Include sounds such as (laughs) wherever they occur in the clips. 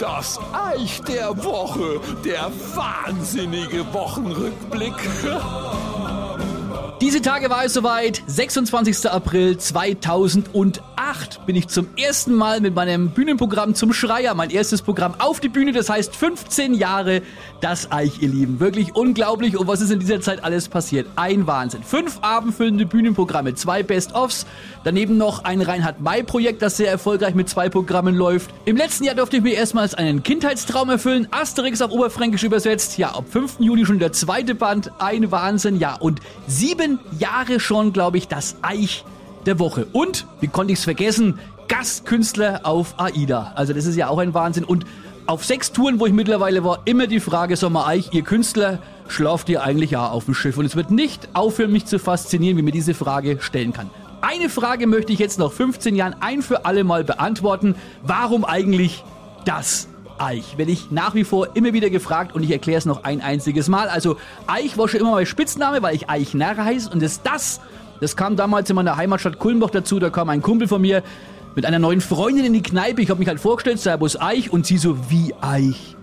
Das Eich der Woche, der wahnsinnige Wochenrückblick. Diese Tage war es soweit, 26. April 2008 bin ich zum ersten Mal mit meinem Bühnenprogramm zum Schreier, mein erstes Programm auf die Bühne, das heißt 15 Jahre das Eich, ihr Lieben. Wirklich unglaublich und was ist in dieser Zeit alles passiert? Ein Wahnsinn. Fünf abendfüllende Bühnenprogramme, zwei Best-Offs, daneben noch ein Reinhard-May-Projekt, das sehr erfolgreich mit zwei Programmen läuft. Im letzten Jahr durfte ich mir erstmals einen Kindheitstraum erfüllen, Asterix auf Oberfränkisch übersetzt, ja, ab 5. Juli schon der zweite Band, ein Wahnsinn, ja, und sieben Jahre schon, glaube ich, das Eich der Woche. Und, wie konnte ich es vergessen, Gastkünstler auf AIDA. Also das ist ja auch ein Wahnsinn. Und auf sechs Touren, wo ich mittlerweile war, immer die Frage, Sommer Eich, ihr Künstler, schlaft ihr eigentlich ja auf dem Schiff? Und es wird nicht aufhören, mich zu faszinieren, wie mir diese Frage stellen kann. Eine Frage möchte ich jetzt nach 15 Jahren ein für alle Mal beantworten. Warum eigentlich das Eich. Werde ich nach wie vor immer wieder gefragt und ich erkläre es noch ein einziges Mal. Also Eich war schon immer mein Spitzname, weil ich Eichnarr heiße und das das, das kam damals in meiner Heimatstadt Kulmbach dazu. Da kam ein Kumpel von mir mit einer neuen Freundin in die Kneipe. Ich habe mich halt vorgestellt, Servus Eich und sie so, wie Eich?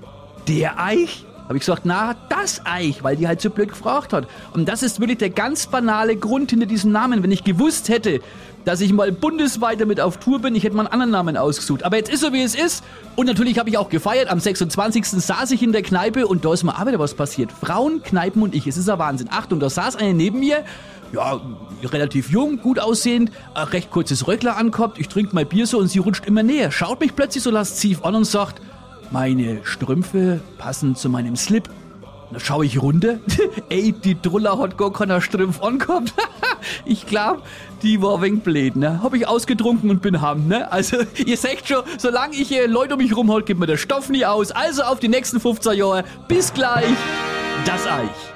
Der Eich? Habe ich gesagt, na, das Eich, weil die halt so blöd gefragt hat. Und das ist wirklich der ganz banale Grund hinter diesem Namen. Wenn ich gewusst hätte, dass ich mal bundesweit damit auf Tour bin. Ich hätte mal einen anderen Namen ausgesucht. Aber jetzt ist so, wie es ist. Und natürlich habe ich auch gefeiert. Am 26. saß ich in der Kneipe und da ist mir auch wieder was passiert. Frauen, Kneipen und ich. Es ist ein Wahnsinn. Achtung, da saß eine neben mir. Ja, relativ jung, gut aussehend, recht kurzes Röckler ankommt. Ich trinke mein Bier so und sie rutscht immer näher. Schaut mich plötzlich so lasziv an und sagt, meine Strümpfe passen zu meinem Slip. Da schaue ich runter. (laughs) Ey, die Druller hat gar keiner Strümpf angehabt. (laughs) ich glaube, die war wegen blöd, ne? Hab ich ausgetrunken und bin ham, ne? Also, (laughs) ihr seht schon, solange ich äh, Leute um mich rumhalte, gibt mir der Stoff nie aus. Also auf die nächsten 15 Jahre. Bis gleich. Das Eich.